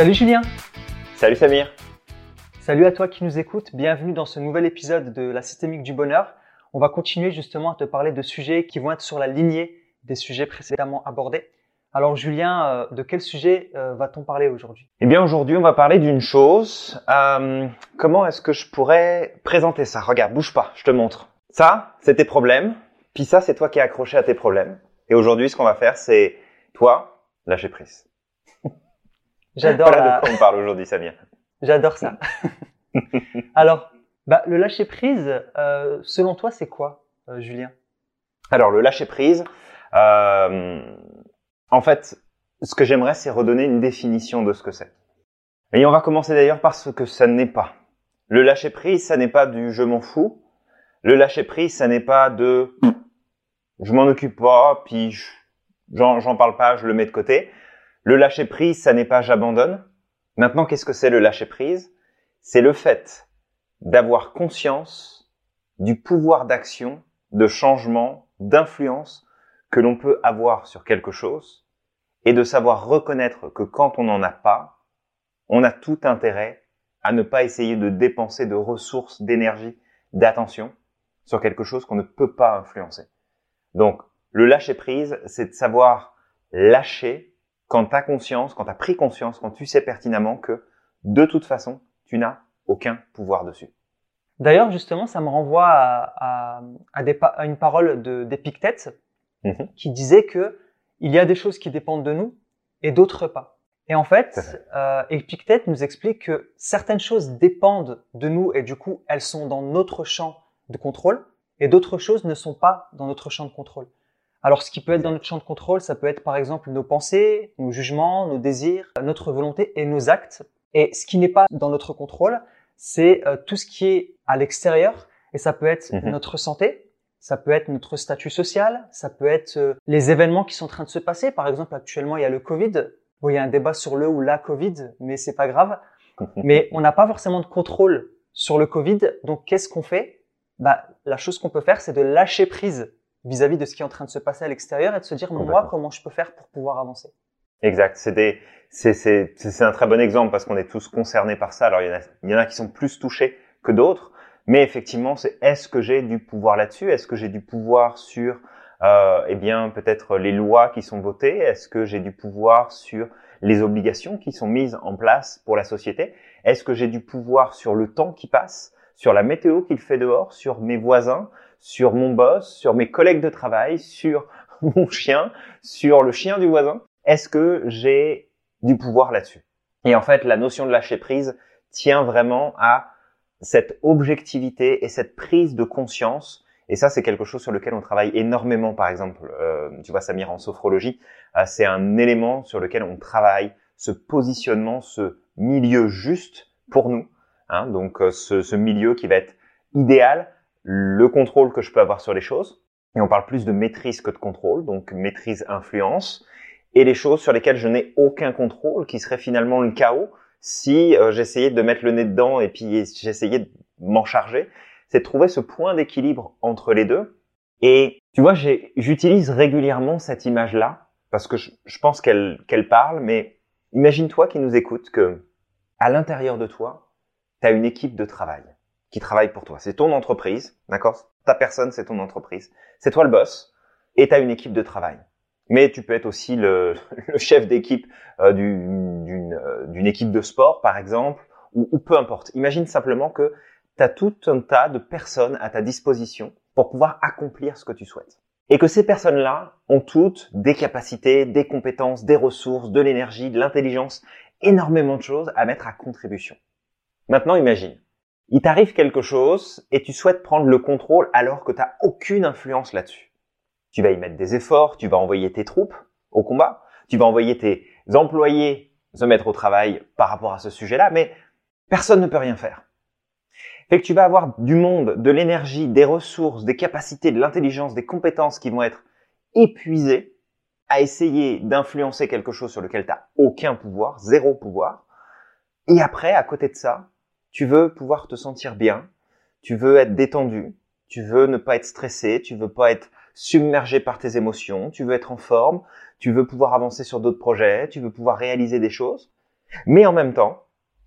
Salut Julien Salut Samir Salut à toi qui nous écoutes, bienvenue dans ce nouvel épisode de la systémique du bonheur. On va continuer justement à te parler de sujets qui vont être sur la lignée des sujets précédemment abordés. Alors Julien, euh, de quel sujet euh, va-t-on parler aujourd'hui? Eh bien aujourd'hui on va parler d'une chose. Euh, comment est-ce que je pourrais présenter ça? Regarde, bouge pas, je te montre. Ça, c'est tes problèmes. Puis ça, c'est toi qui es accroché à tes problèmes. Et aujourd'hui, ce qu'on va faire, c'est toi lâcher prise. J'adore. voilà la... de quoi on parle aujourd'hui, Samir. J'adore ça. Alors, bah, le lâcher prise, euh, selon toi, c'est quoi, euh, Julien? Alors le lâcher prise, euh, en fait, ce que j'aimerais, c'est redonner une définition de ce que c'est. Et on va commencer d'ailleurs par ce que ça n'est pas. Le lâcher prise, ça n'est pas du je m'en fous. Le lâcher prise, ça n'est pas de je m'en occupe pas, puis je- j'en j'en parle pas, je le mets de côté. Le lâcher prise, ça n'est pas j'abandonne. Maintenant, qu'est-ce que c'est le lâcher prise C'est le fait d'avoir conscience du pouvoir d'action, de changement, d'influence que l'on peut avoir sur quelque chose et de savoir reconnaître que quand on n'en a pas, on a tout intérêt à ne pas essayer de dépenser de ressources, d'énergie, d'attention sur quelque chose qu'on ne peut pas influencer. Donc, le lâcher prise, c'est de savoir lâcher quand tu as conscience, quand tu as pris conscience, quand tu sais pertinemment que de toute façon, tu n'as aucun pouvoir dessus. D'ailleurs, justement, ça me renvoie à, à, à des pa- à une parole d'Épictète Mhm. qui disait que il y a des choses qui dépendent de nous et d'autres pas. Et en fait, euh, Épictète nous explique que certaines choses dépendent de nous et du coup, elles sont dans notre champ de contrôle et d'autres choses ne sont pas dans notre champ de contrôle. Alors, ce qui peut être dans notre champ de contrôle, ça peut être par exemple nos pensées, nos jugements, nos désirs, notre volonté et nos actes. Et ce qui n'est pas dans notre contrôle, c'est euh, tout ce qui est à l'extérieur. Et ça peut être Mhm. notre santé, ça peut être notre statut social, ça peut être euh, les événements qui sont en train de se passer. Par exemple, actuellement, il y a le Covid. Bon, il y a un débat sur le ou la Covid, mais c'est pas grave. Mais on n'a pas forcément de contrôle sur le Covid. Donc, qu'est-ce qu'on fait? Bah, La chose qu'on peut faire, c'est de lâcher prise vis-à-vis de ce qui est en train de se passer à l'extérieur et de se dire, moi, comment je peux faire pour pouvoir avancer. Exact. C'est des- c'est c'est c'est c'est un très bon exemple parce qu'on est tous concernés par ça. Alors il y en a il y en a qui sont plus touchés que d'autres, mais effectivement c'est est-ce que j'ai du pouvoir là-dessus? Est-ce que j'ai du pouvoir sur euh, eh bien peut-être les lois qui sont votées? Est-ce que j'ai du pouvoir sur les obligations qui sont mises en place pour la société? Est-ce que j'ai du pouvoir sur le temps qui passe, sur la météo qu'il fait dehors, sur mes voisins, sur mon boss, sur mes collègues de travail, sur mon chien, sur le chien du voisin est-ce que j'ai du pouvoir là-dessus? Et en fait, la notion de lâcher prise tient vraiment à cette objectivité et cette prise de conscience. Et ça, c'est quelque chose sur lequel on travaille énormément. Par exemple, euh, tu vois, Samir, en sophrologie, euh, c'est un élément sur lequel on travaille ce positionnement, ce milieu juste pour nous. Hein, donc, euh, ce, ce milieu qui va être idéal, le contrôle que je peux avoir sur les choses. Et on parle plus de maîtrise que de contrôle, donc maîtrise, influence et les choses sur lesquelles je n'ai aucun contrôle, qui serait finalement le chaos si euh, j'essayais de mettre le nez dedans et puis j'essayais de m'en charger, c'est de trouver ce point d'équilibre entre les deux. Et tu vois, j'utilise régulièrement cette image-là parce que je, pense qu'elle qu'elle parle, mais imagine-toi qui nous écoute que à l'intérieur de toi, tu as une équipe de travail qui travaille pour toi. C'est ton entreprise, d'accord? Ta personne, c'est ton entreprise. C'est toi le boss et tu as une équipe de travail mais tu peux être aussi le, le chef d'équipe euh, euh, d'une équipe de sport, par exemple, ou, ou peu importe. Imagine simplement que tu as tout un tas de personnes à ta disposition pour pouvoir accomplir ce que tu souhaites. Et que ces personnes-là ont toutes des capacités, des compétences, des ressources, de l'énergie, de l'intelligence, énormément de choses à mettre à contribution. Maintenant, imagine, il t'arrive quelque chose et tu souhaites prendre le contrôle alors que tu n'as aucune influence là-dessus tu vas y mettre des efforts, tu vas envoyer tes troupes au combat, tu vas envoyer tes employés se mettre au travail par rapport à ce sujet-là, mais personne ne peut rien faire. Fait que tu vas avoir du monde, de l'énergie, des ressources, des capacités, de l'intelligence, des compétences qui vont être épuisées à essayer d'influencer quelque chose sur lequel tu n'as aucun pouvoir, zéro pouvoir. Et après, à côté de ça, tu veux pouvoir te sentir bien, tu veux être détendu, tu veux ne pas être stressé, tu veux pas être submergé par tes émotions, tu veux être en forme, tu veux pouvoir avancer sur d'autres projets, tu veux pouvoir réaliser des choses. Mais en même temps,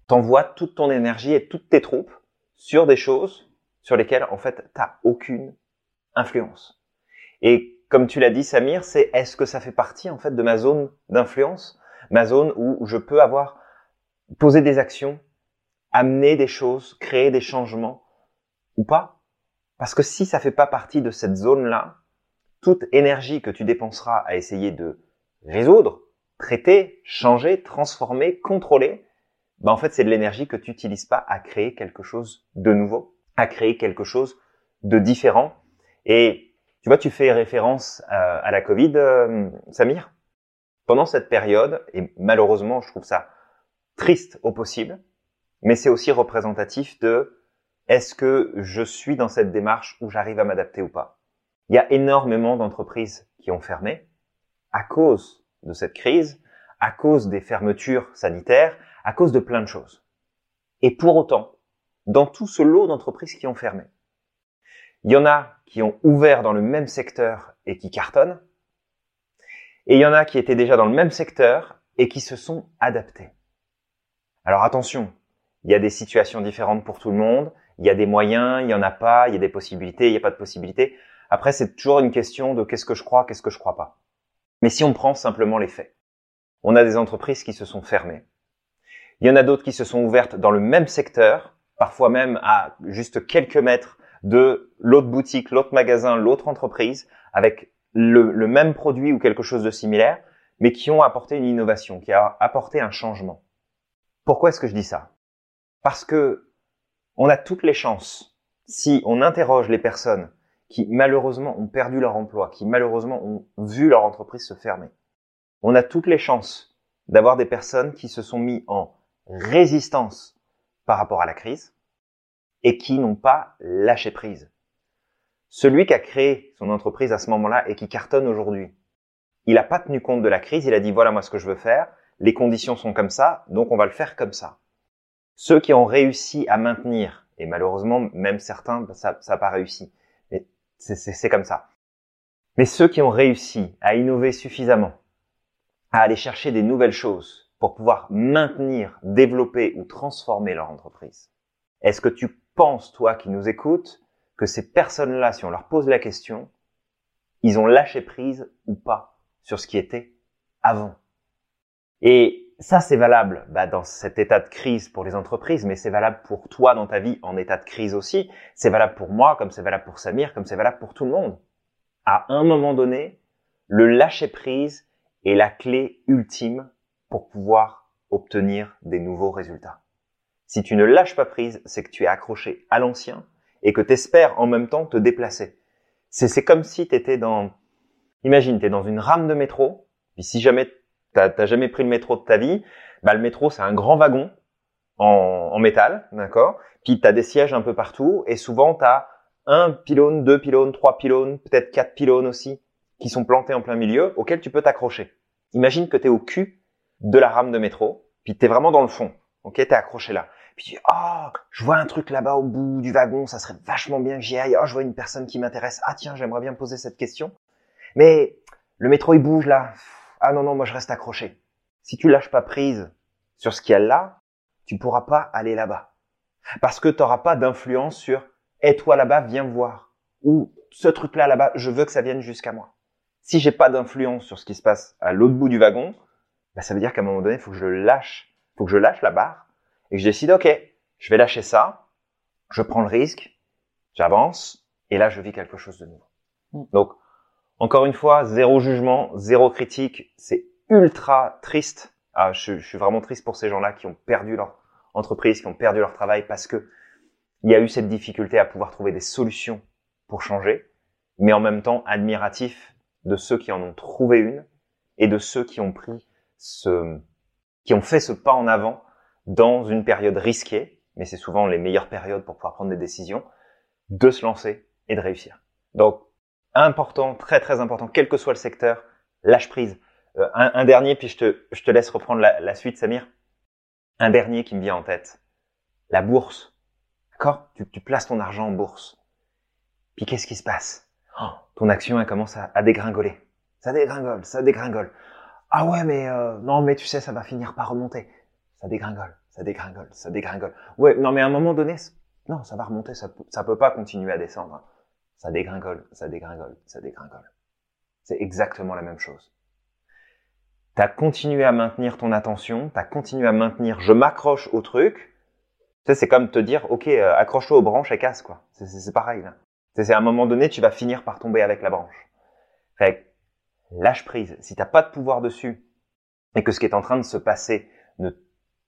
t'envoies toute ton énergie et toutes tes troupes sur des choses sur lesquelles, en fait, t'as aucune influence. Et comme tu l'as dit, Samir, c'est est-ce que ça fait partie, en fait, de ma zone d'influence? Ma zone où je peux avoir, posé des actions, amener des choses, créer des changements, ou pas? Parce que si ça fait pas partie de cette zone-là, toute énergie que tu dépenseras à essayer de résoudre, traiter, changer, transformer, contrôler, ben en fait c'est de l'énergie que tu n'utilises pas à créer quelque chose de nouveau, à créer quelque chose de différent. Et tu vois, tu fais référence à, à la Covid, euh, Samir? Pendant cette période, et malheureusement je trouve ça triste au possible, mais c'est aussi représentatif de est-ce que je suis dans cette démarche où j'arrive à m'adapter ou pas? Il y a énormément d'entreprises qui ont fermé à cause de cette crise, à cause des fermetures sanitaires, à cause de plein de choses. Et pour autant, dans tout ce lot d'entreprises qui ont fermé, il y en a qui ont ouvert dans le même secteur et qui cartonnent, et il y en a qui étaient déjà dans le même secteur et qui se sont adaptés. Alors attention, il y a des situations différentes pour tout le monde, il y a des moyens, il y en a pas, il y a des possibilités, il n'y a pas de possibilités. Après, c'est toujours une question de qu'est-ce que je crois, qu'est-ce que je crois pas. Mais si on prend simplement les faits, on a des entreprises qui se sont fermées. Il y en a d'autres qui se sont ouvertes dans le même secteur, parfois même à juste quelques mètres de l'autre boutique, l'autre magasin, l'autre entreprise, avec le, le, même produit ou quelque chose de similaire, mais qui ont apporté une innovation, qui a apporté un changement. Pourquoi est-ce que je dis ça? Parce que on a toutes les chances, si on interroge les personnes qui malheureusement ont perdu leur emploi, qui malheureusement ont vu leur entreprise se fermer, on a toutes les chances d'avoir des personnes qui se sont mis en résistance par rapport à la crise et qui n'ont pas lâché prise. Celui qui a créé son entreprise à ce moment-là et qui cartonne aujourd'hui, il n'a pas tenu compte de la crise, il a dit voilà moi ce que je veux faire, les conditions sont comme ça, donc on va le faire comme ça. Ceux qui ont réussi à maintenir, et malheureusement même certains, ça n'a pas réussi, mais c'est comme ça. Mais ceux qui ont réussi à innover suffisamment, à aller chercher des nouvelles choses pour pouvoir maintenir, développer ou transformer leur entreprise. Est-ce que tu penses, toi qui nous écoutes, que ces personnes-là, si on leur pose la question, ils ont lâché prise ou pas sur ce qui était avant? Et ça, c'est valable bah, dans cet état de crise pour les entreprises, mais c'est valable pour toi dans ta vie en état de crise aussi. C'est valable pour moi, comme c'est valable pour Samir, comme c'est valable pour tout le monde. À un moment donné, le lâcher prise est la clé ultime pour pouvoir obtenir des nouveaux résultats. Si tu ne lâches pas prise, c'est que tu es accroché à l'ancien et que tu espères en même temps te déplacer. C'est comme si tu étais dans... Imagine, tu es dans une rame de métro, puis si jamais t'as jamais pris le métro de ta vie, bah le métro c'est un grand wagon en, en métal, d'accord? Puis tu as des sièges un peu partout et souvent tu as un pylône, deux pylônes, trois pylônes, peut-être quatre pylônes aussi qui sont plantés en plein milieu auxquels tu peux t'accrocher. Imagine que tu es au cul de la rame de métro, puis tu es vraiment dans le fond, ok? Tu es accroché là. Puis tu dis, oh, je vois un truc là-bas au bout du wagon, ça serait vachement bien que j'y aille. Oh, je vois une personne qui m'intéresse. Ah tiens, j'aimerais bien poser cette question. Mais le métro il bouge là ah non, non, moi je reste accroché. Si tu lâches pas prise sur ce qu'il y a là, tu pourras pas aller là-bas. Parce que tu n'auras pas d'influence sur et toi là-bas, viens voir. Ou ce truc-là là-bas, je veux que ça vienne jusqu'à moi. Si j'ai pas d'influence sur ce qui se passe à l'autre bout du wagon, bah, ça veut dire qu'à un moment donné, il faut que je lâche, faut que je lâche la barre et que je décide, ok, je vais lâcher ça, je prends le risque, j'avance et là je vis quelque chose de nouveau. Mm. Donc encore une fois, zéro jugement, zéro critique. C'est ultra triste. Ah, je, suis vraiment triste pour ces gens-là qui ont perdu leur entreprise, qui ont perdu leur travail parce que il y a eu cette difficulté à pouvoir trouver des solutions pour changer, mais en même temps admiratif de ceux qui en ont trouvé une et de ceux qui ont pris ce, qui ont fait ce pas en avant dans une période risquée, mais c'est souvent les meilleures périodes pour pouvoir prendre des décisions, de se lancer et de réussir. Donc, important, très très important, quel que soit le secteur, lâche prise. Euh, un, dernier, puis je te, je te laisse reprendre la, suite, Samir. Un dernier qui me vient en tête. La bourse. D'accord? Tu, tu, places ton argent en bourse. Puis qu'est-ce qui se passe? Oh, Ton action, elle commence à, dégringoler. Ça dégringole, ça dégringole. Ah ouais, mais euh, non, mais tu sais, ça va finir par remonter. ça dégringole, ça dégringole, ça dégringole. Ouais, non mais à un moment donné, non, ça va remonter, ça, ça peut pas continuer à descendre. Ça dégringole, ça dégringole, ça dégringole. C'est exactement la même chose. T'as continué à maintenir ton attention, t'as continué à maintenir je m'accroche au truc. Tu sais, c'est comme te dire, ok, euh, accroche-toi aux branches et casse, quoi. C'est pareil, là. C'est à un moment donné, tu vas finir par tomber avec la branche. Fait lâche prise. Si t'as pas de pouvoir dessus et que ce qui est en train de se passer ne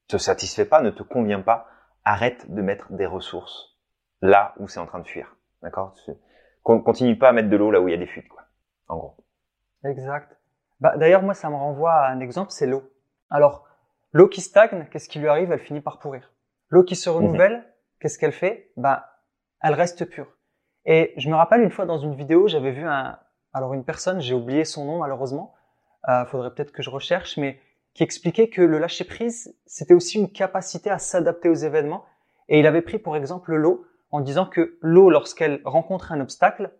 te satisfait pas, ne te convient pas, arrête de mettre des ressources là où c'est en train de fuir. D'accord? Continue pas à mettre de l'eau là où il y a des fuites, quoi. En gros. Exact. Bah, D'ailleurs, moi, ça me renvoie à un exemple, c'est l'eau. Alors, l'eau qui stagne, qu'est-ce qui lui arrive? Elle finit par pourrir. L'eau qui se renouvelle, mhm. qu'est-ce qu'elle fait? Bah, elle reste pure. Et je me rappelle une fois dans une vidéo, j'avais vu un, alors une personne, j'ai oublié son nom malheureusement, euh, faudrait peut-être que je recherche, mais qui expliquait que le lâcher prise, c'était aussi une capacité à s'adapter aux événements. Et il avait pris pour exemple l'eau en disant que l'eau, lorsqu'elle rencontre un obstacle,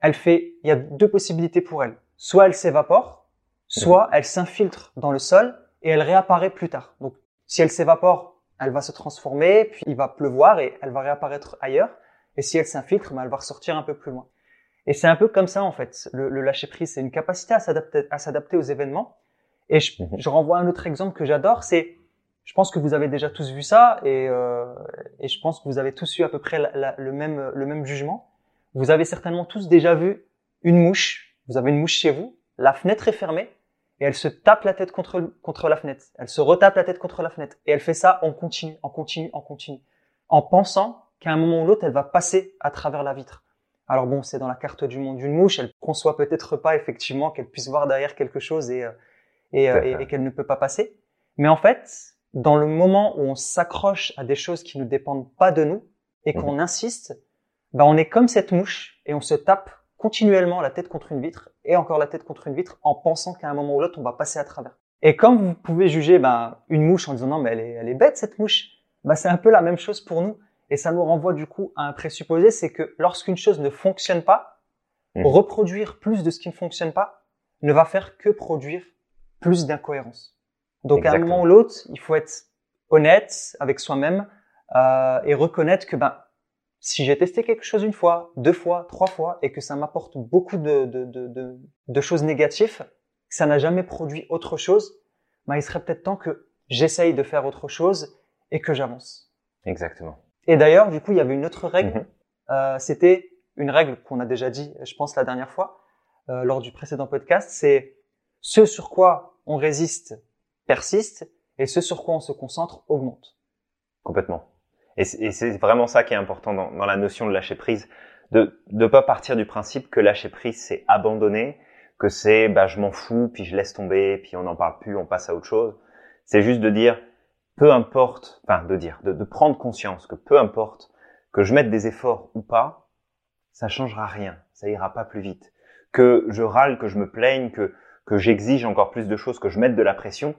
elle fait, il y a deux possibilités pour elle. Soit elle s'évapore, soit elle s'infiltre dans le sol et elle réapparaît plus tard. Donc, si elle s'évapore, elle va se transformer, puis il va pleuvoir et elle va réapparaître ailleurs. Et si elle s'infiltre, ben, elle va ressortir un peu plus loin. Et c'est un peu comme ça en fait. Le, le lâcher prise, c'est une capacité à s'adapter, à s'adapter aux événements. Et je, mhm. je renvoie un autre exemple que j'adore, c'est, je pense que vous avez déjà tous vu ça, et, euh, et je pense que vous avez tous eu à peu près le même le même jugement. Vous avez certainement tous déjà vu une mouche. Vous avez une mouche chez vous, la fenêtre est fermée, et elle se tape la tête contre contre la fenêtre. Elle se retape la tête contre la fenêtre, et elle fait ça en continu, en continu, en continu, en pensant qu'à un moment ou l'autre, elle va passer à travers la vitre. Alors bon, c'est dans la carte du monde d'une mouche, elle conçoit peut-être pas effectivement qu'elle puisse voir derrière quelque chose et, euh, euh, et, qu'elle ne peut pas passer. Mais en fait, dans le moment où on s'accroche à des choses qui ne dépendent pas de nous et qu'on mhm. insiste, ben on est comme cette mouche et on se tape continuellement la tête contre une vitre et encore la tête contre une vitre en pensant qu'à un moment ou l'autre on va passer à travers. Et comme vous pouvez juger ben, une mouche en disant non mais elle est, elle est bête cette mouche, ben, c'est un peu la même chose pour nous. Et ça nous renvoie du coup à un présupposé, c'est que lorsqu'une chose ne fonctionne pas, mmh. reproduire plus de ce qui ne fonctionne pas ne va faire que produire plus d'incohérences. Donc à un moment ou l'autre, il faut être honnête avec soi-même euh, et reconnaître que ben si j'ai testé quelque chose une fois, deux fois, trois fois et que ça m'apporte beaucoup de, de, de, de, choses négatives, que ça n'a jamais produit autre chose, ben, il serait peut-être temps que j'essaye de faire autre chose et que j'avance. Exactement. Et d'ailleurs, du coup, il y avait une autre règle. Mhm. Euh, C'était une règle qu'on a déjà dit, je pense, la dernière fois, euh, lors du précédent podcast. C'est ce sur quoi on résiste persiste et ce sur quoi on se concentre augmente. Complètement. Et c'est vraiment ça qui est important dans, la notion de lâcher prise, de ne pas partir du principe que lâcher prise, c'est abandonner, que c'est bah, je m'en fous, puis je laisse tomber, puis on n'en parle plus, on passe à autre chose. C'est juste de dire peu importe, enfin de dire, de, de, prendre conscience que peu importe que je mette des efforts ou pas, ça changera rien, ça ira pas plus vite. Que je râle, que je me plaigne, que, que j'exige encore plus de choses, que je mette de la pression,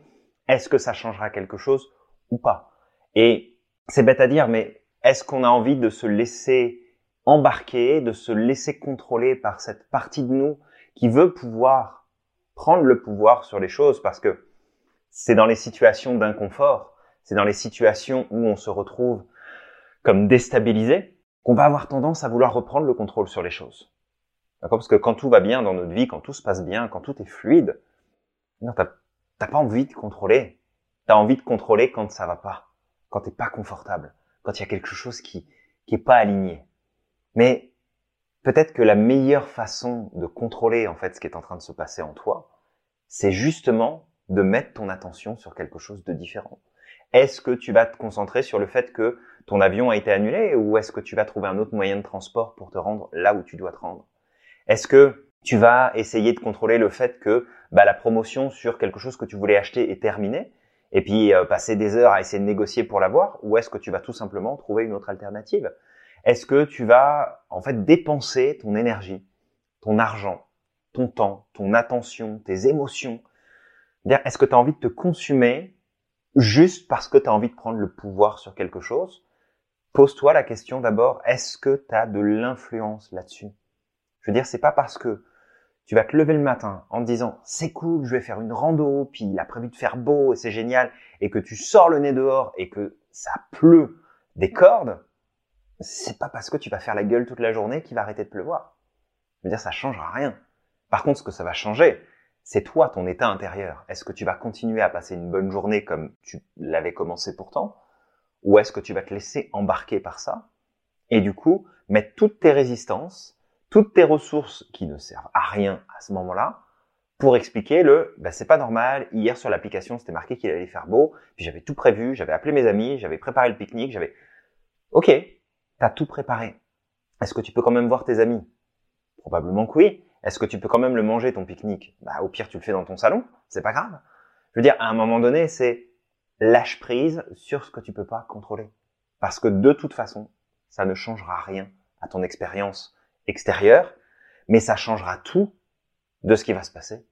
est-ce que ça changera quelque chose ou pas? Et c'est bête à dire, mais est-ce qu'on a envie de se laisser embarquer, de se laisser contrôler par cette partie de nous qui veut pouvoir prendre le pouvoir sur les choses? Parce que c'est dans les situations d'inconfort c'est dans les situations où on se retrouve comme déstabilisé qu'on va avoir tendance à vouloir reprendre le contrôle sur les choses. D'accord? Parce que quand tout va bien dans notre vie, quand tout se passe bien, quand tout est fluide, non, t'as, pas envie de contrôler. T'as envie de contrôler quand ça va pas, quand t'es pas confortable, quand il y a quelque chose qui qui est pas aligné. Mais peut-être que la meilleure façon de contrôler en fait ce qui est en train de se passer en toi, c'est justement de mettre ton attention sur quelque chose de différent. Est-ce que tu vas te concentrer sur le fait que ton avion a été annulé ou est-ce que tu vas trouver un autre moyen de transport pour te rendre là où tu dois te rendre? Est-ce que tu vas essayer de contrôler le fait que bah, la promotion sur quelque chose que tu voulais acheter est terminée. Et puis euh, passer des heures à essayer de négocier pour l'avoir ou est-ce que tu vas tout simplement trouver une autre alternative? Est-ce que tu vas en fait dépenser ton énergie, ton argent, ton temps, ton attention, tes émotions? Est-ce que tu as envie de te consumer juste parce que tu as envie de prendre le pouvoir sur quelque chose, pose-toi la question d'abord, est-ce que tu as de l'influence là-dessus? Je veux dire, c'est pas parce que tu vas te lever le matin en te disant c'est cool, je vais faire une rando, puis il a prévu de faire beau et c'est génial, et que tu sors le nez dehors et que ça pleut des cordes, c'est pas parce que tu vas faire la gueule toute la journée qu'il va arrêter de pleuvoir. Je veux dire, ça changera rien. Par contre, ce que ça va changer, c'est toi, ton état intérieur. Est-ce que tu vas continuer à passer une bonne journée comme tu l'avais commencé pourtant Ou est-ce que tu vas te laisser embarquer par ça Et du coup, mettre toutes tes résistances, toutes tes ressources qui ne servent à rien à ce moment-là, pour expliquer le bah, c'est pas normal, hier sur l'application c'était marqué qu'il allait faire beau, puis j'avais tout prévu, j'avais appelé mes amis, j'avais préparé le pique-nique, j'avais OK, t'as tout préparé. Est-ce que tu peux quand même voir tes amis? Probablement que oui. Est-ce que tu peux quand même le manger ton pique-nique? Bah au pire tu le fais dans ton salon, c'est pas grave. Je veux dire à un moment donné, c'est lâche prise sur ce que tu peux pas contrôler. Parce que de toute façon, ça ne changera rien à ton expérience extérieure, mais ça changera tout de ce qui va se passer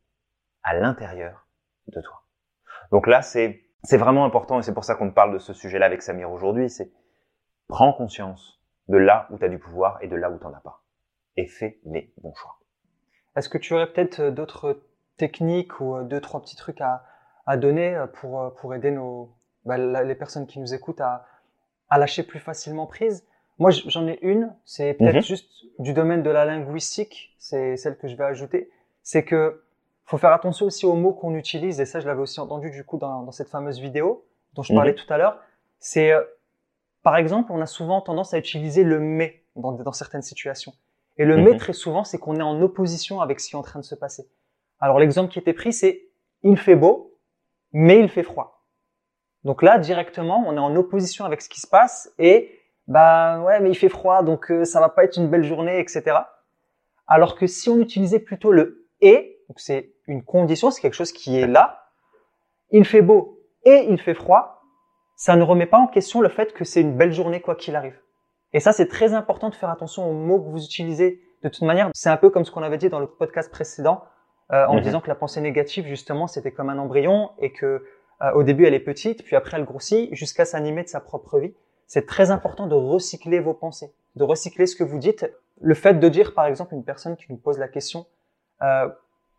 à l'intérieur de toi. Donc là, c'est c'est vraiment important et c'est pour ça qu'on parle de ce sujet-là avec Samir aujourd'hui, c'est prends conscience de là où tu as du pouvoir et de là où tu n'en as pas et fais les bons choix. Est-ce que tu aurais peut-être euh, d'autres techniques ou euh, deux, trois petits trucs à, à donner euh, pour, pour aider nos, bah, les personnes qui nous écoutent à, à lâcher plus facilement prise? Moi, j'en ai une, c'est peut-être mhm. juste du domaine de la linguistique, c'est celle que je vais ajouter. C'est que faut faire attention aussi aux mots qu'on utilise, et ça, je l'avais aussi entendu du coup dans, dans cette fameuse vidéo dont je parlais mhm. tout à l'heure. C'est, par exemple, on a souvent tendance à utiliser le mais dans, dans certaines situations. Et le mais, mhm. très souvent, c'est qu'on est en opposition avec ce qui est en train de se passer. Alors, l'exemple qui était pris, c'est il fait beau, mais il fait froid. Donc là, directement, on est en opposition avec ce qui se passe et, bah, ouais, mais il fait froid, donc euh, ça va pas être une belle journée, etc. Alors que si on utilisait plutôt le et, donc c'est une condition, c'est quelque chose qui est là, il fait beau et il fait froid, ça ne remet pas en question le fait que c'est une belle journée quoi qu'il arrive. Et ça, c'est très important de faire attention aux mots que vous utilisez. De toute manière, c'est un peu comme ce qu'on avait dit dans le podcast précédent, euh, en mhm. disant que la pensée négative, justement, c'était comme un embryon et que euh, au début, elle est petite, puis après, elle grossit jusqu'à s'animer de sa propre vie. C'est très important de recycler vos pensées, de recycler ce que vous dites. Le fait de dire, par exemple, une personne qui nous pose la question euh,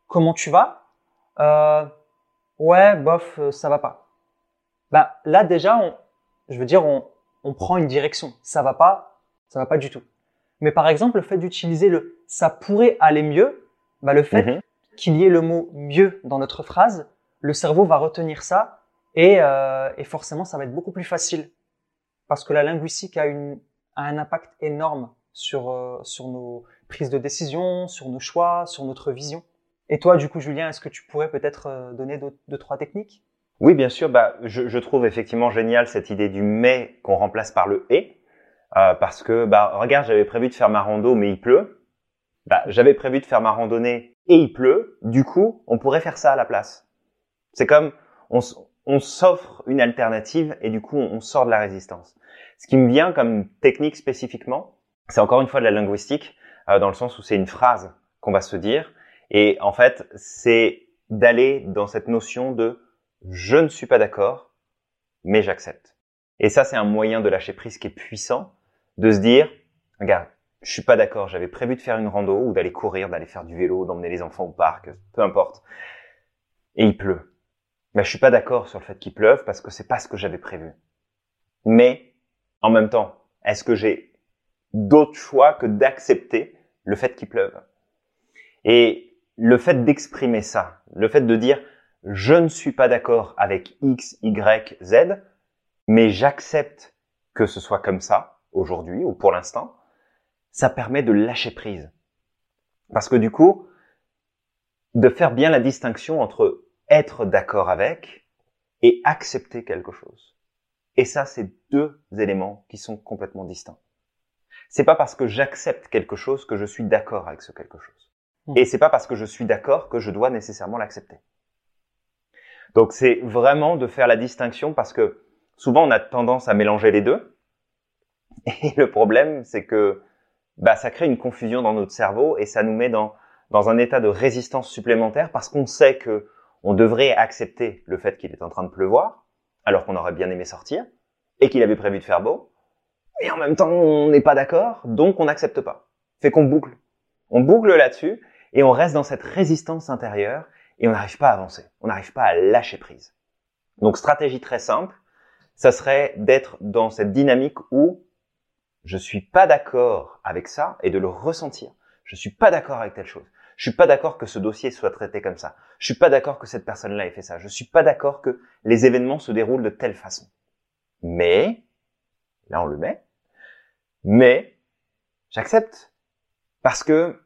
comment tu vas? Euh, Ouais, bof, euh, ça va pas. Ben là déjà, on, je veux dire, on, on prend une direction. Ça va pas, ça va pas du tout. Mais par exemple, le fait d'utiliser le ça pourrait aller mieux, bah le fait mhm. qu'il y ait le mot mieux dans notre phrase, le cerveau va retenir ça et, euh, et, forcément ça va être beaucoup plus facile parce que la linguistique a, une, a un impact énorme sur, euh, sur nos prises de décision, sur nos choix, sur notre vision. Et toi, du coup, Julien, est-ce que tu pourrais peut-être euh, donner deux, trois techniques? Oui, bien sûr. Bah, je, je, trouve effectivement génial cette idée du mais qu'on remplace par le et, euh, parce que bah regarde, j'avais prévu de faire ma rando, mais il pleut. Bah, j'avais prévu de faire ma randonnée et il pleut. Du coup, on pourrait faire ça à la place. C'est comme on, on s'offre une alternative et du coup, on, sort de la résistance. Ce qui me vient comme technique spécifiquement, c'est encore une fois de la linguistique, euh, dans le sens où c'est une phrase qu'on va se dire. Et en fait, c'est d'aller dans cette notion de je ne suis pas d'accord, mais j'accepte. Et ça, c'est un moyen de lâcher prise qui est puissant, de se dire, regarde, je suis pas d'accord, j'avais prévu de faire une rando ou d'aller courir, d'aller faire du vélo, d'emmener les enfants au parc, peu importe. Et il pleut. Mais je suis pas d'accord sur le fait qu'il pleuve parce que c'est pas ce que j'avais prévu. Mais, en même temps, est-ce que j'ai d'autres choix que d'accepter le fait qu'il pleuve? Et le fait d'exprimer ça, le fait de dire, je ne suis pas d'accord avec X, Y, Z, mais j'accepte que ce soit comme ça aujourd'hui ou pour l'instant, ça permet de lâcher prise. Parce que du coup, de faire bien la distinction entre être d'accord avec et accepter quelque chose. Et ça, c'est deux éléments qui sont complètement distincts. C'est pas parce que j'accepte quelque chose que je suis d'accord avec ce quelque chose. Mmh. Et c'est pas parce que je suis d'accord que je dois nécessairement l'accepter. Donc c'est vraiment de faire la distinction parce que souvent on a tendance à mélanger les deux. Et le problème, c'est que bah, ça crée une confusion dans notre cerveau et ça nous met dans, dans un état de résistance supplémentaire parce qu'on sait que on devrait accepter le fait qu'il est en train de pleuvoir, alors qu'on aurait bien aimé sortir, et qu'il avait prévu de faire beau, et en même temps on n'est pas d'accord, donc on n'accepte pas. Fait qu'on boucle. On boucle là-dessus, Et on reste dans cette résistance intérieure et on n'arrive pas à avancer. On n'arrive pas à lâcher prise. Donc stratégie très simple, ça serait d'être dans cette dynamique où je suis pas d'accord avec ça et de le ressentir. Je suis pas d'accord avec telle chose. Je suis pas d'accord que ce dossier soit traité comme ça. Je suis pas d'accord que cette personne-là ait fait ça. Je suis pas d'accord que les événements se déroulent de telle façon. Mais, là on le met, mais j'accepte. Parce que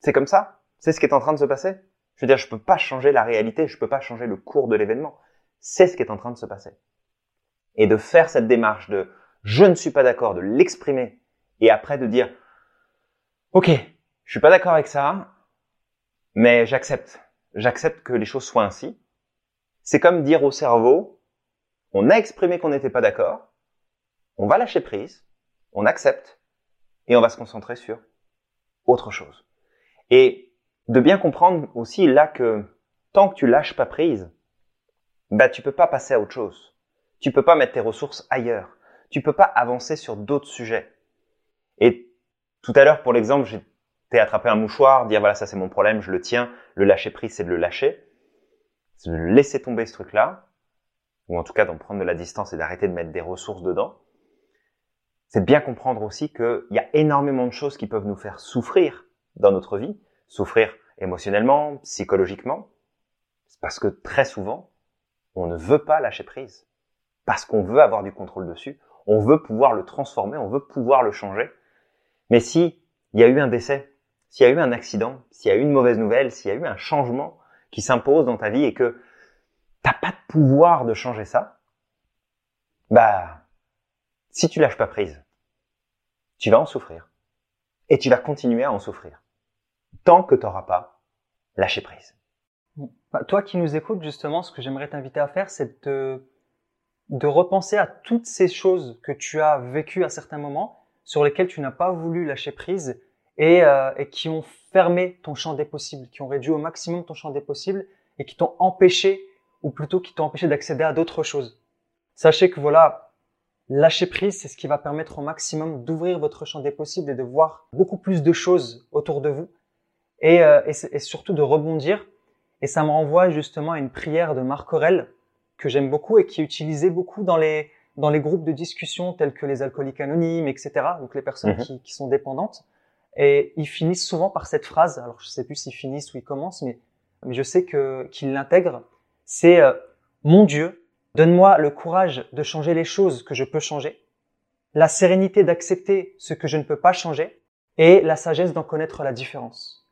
c'est comme ça. C'est ce qui est en train de se passer. Je veux dire, je peux pas changer la réalité, je peux pas changer le cours de l'événement. C'est ce qui est en train de se passer. Et de faire cette démarche de je ne suis pas d'accord, de l'exprimer et après de dire OK, je suis pas d'accord avec ça, mais j'accepte. J'accepte que les choses soient ainsi. C'est comme dire au cerveau, on a exprimé qu'on n'était pas d'accord, on va lâcher prise, on accepte, et on va se concentrer sur autre chose. Et de bien comprendre aussi là que tant que tu lâches pas prise, bah tu peux pas passer à autre chose. Tu peux pas mettre tes ressources ailleurs. Tu peux pas avancer sur d'autres sujets. Et tout à l'heure, pour l'exemple, j'ai t'es attrapé un mouchoir, dire voilà ça c'est mon problème, je le tiens. Le lâcher prise c'est de le lâcher, c'est de laisser tomber ce truc-là, ou en tout cas d'en prendre de la distance et d'arrêter de mettre des ressources dedans. C'est de bien comprendre aussi qu'il y a énormément de choses qui peuvent nous faire souffrir dans notre vie, souffrir émotionnellement, psychologiquement, parce que très souvent on ne veut pas lâcher prise, parce qu'on veut avoir du contrôle dessus, on veut pouvoir le transformer, on veut pouvoir le changer. Mais si il y a eu un décès, s'il y a eu un accident, s'il y a eu une mauvaise nouvelle, s'il y a eu un changement qui s'impose dans ta vie et que t'as pas de pouvoir de changer ça, bah, si tu lâches pas prise, tu vas en souffrir. Et tu vas continuer à en souffrir. Tant que tu n'auras pas lâché prise. Bah, toi qui nous écoutes, justement, ce que j'aimerais t'inviter à faire, c'est de, de repenser à toutes ces choses que tu as vécues à certains moments, sur lesquelles tu n'as pas voulu lâcher prise, et, euh, et qui ont fermé ton champ des possibles, qui ont réduit au maximum ton champ des possibles et qui t'ont empêché, ou plutôt qui t'ont empêché d'accéder à d'autres choses. Sachez que voilà, lâcher prise, c'est ce qui va permettre au maximum d'ouvrir votre champ des possibles et de voir beaucoup plus de choses autour de vous et, euh, et, et surtout de rebondir. Et ça me renvoie justement à une prière de Marc Aurel que j'aime beaucoup et qui est utilisée beaucoup dans les, dans les groupes de discussion tels que les alcooliques anonymes, etc. Donc les personnes mhm. qui, qui sont dépendantes. Et ils finissent souvent par cette phrase. Alors je sais plus s'ils finissent ou ils commencent, mais, je sais que qu'ils l'intègrent. C'est euh, mon Dieu, donne-moi le courage de changer les choses que je peux changer, la sérénité d'accepter ce que je ne peux pas changer, et la sagesse d'en connaître la différence.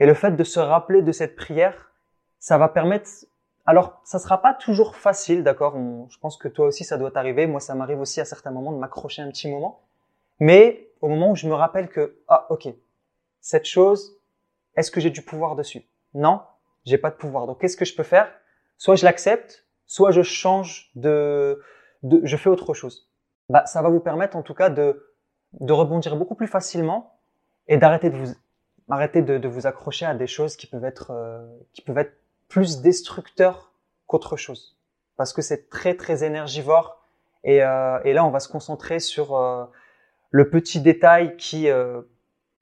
Et le fait de se rappeler de cette prière, ça va permettre. Alors, ça sera pas toujours facile, d'accord Je pense que toi aussi, ça doit t'arriver. Moi, ça m'arrive aussi à certains moments de m'accrocher un petit moment. Mais au moment où je me rappelle que, ah, ok, cette chose, est-ce que j'ai du pouvoir dessus? Non, j'ai pas de pouvoir. Donc, qu'est-ce que je peux faire? Soit je l'accepte, soit je change de, de, je fais autre chose. Bah, ça va vous permettre, en tout cas, de, de rebondir beaucoup plus facilement et d'arrêter de vous, arrêter de, vous accrocher à des choses qui peuvent être, euh, qui peuvent être plus destructeurs qu'autre chose. Parce que c'est très, très énergivore. Et, euh, et là, on va se concentrer sur, euh, le petit détail qui euh,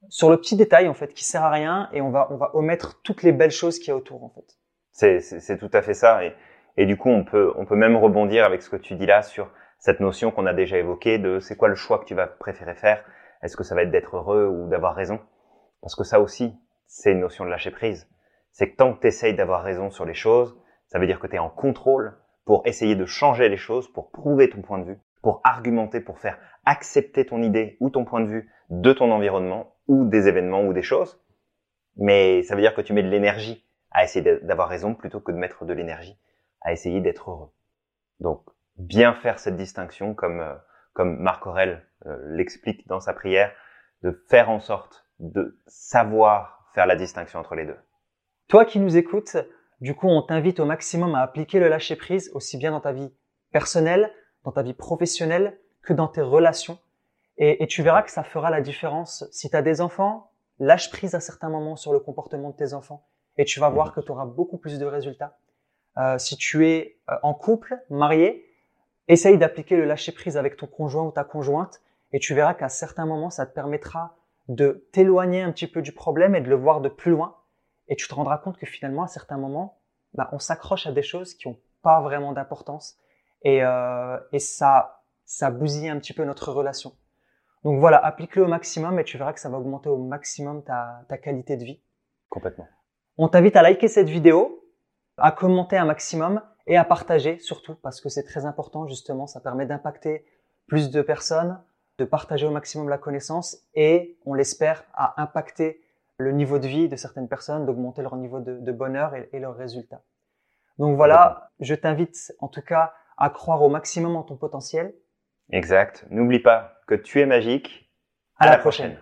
sur le petit détail en fait qui sert à rien et on va on va omettre toutes les belles choses qu'il y a autour en fait. C'est c'est tout à fait ça et et du coup on peut on peut même rebondir avec ce que tu dis là sur cette notion qu'on a déjà évoquée de c'est quoi le choix que tu vas préférer faire Est-ce que ça va être d'être heureux ou d'avoir raison? Parce que ça aussi c'est une notion de lâcher prise. C'est que tant que tu essayes d'avoir raison sur les choses, ça veut dire que tu es en contrôle pour essayer de changer les choses, pour prouver ton point de vue, pour argumenter, pour faire accepter ton idée ou ton point de vue de ton environnement ou des événements ou des choses. Mais ça veut dire que tu mets de l'énergie à essayer d'avoir raison plutôt que de mettre de l'énergie à essayer d'être heureux. Donc, bien faire cette distinction comme, euh, comme Marc Aurel euh, l'explique dans sa prière, de faire en sorte de savoir faire la distinction entre les deux. Toi qui nous écoutes, du coup, on t'invite au maximum à appliquer le lâcher prise aussi bien dans ta vie personnelle, dans ta vie professionnelle, que dans tes relations. Et, tu verras que ça fera la différence. Si tu as des enfants, lâche prise à certains moments sur le comportement de tes enfants et tu vas voir que tu auras beaucoup plus de résultats. Euh, si tu es euh, en couple, marié, essaye d'appliquer le lâcher prise avec ton conjoint ou ta conjointe et tu verras qu'à certains moments, ça te permettra de t'éloigner un petit peu du problème et de le voir de plus loin. Et tu te rendras compte que finalement, à certains moments, bah, on s'accroche à des choses qui n'ont pas vraiment d'importance et, euh, et ça, ça bousille un petit peu notre relation. Donc voilà, applique-le au maximum et tu verras que ça va augmenter au maximum ta, ta qualité de vie. Complètement. On t'invite à liker cette vidéo, à commenter un maximum et à partager surtout parce que c'est très important justement, ça permet d'impacter plus de personnes, de partager au maximum la connaissance et on l'espère à impacter le niveau de vie de certaines personnes, d'augmenter leur niveau de, bonheur et, et leurs résultats. Donc voilà, je t'invite en tout cas à croire au maximum en ton potentiel. Exact. N'oublie pas que tu es magique. À, la, prochaine.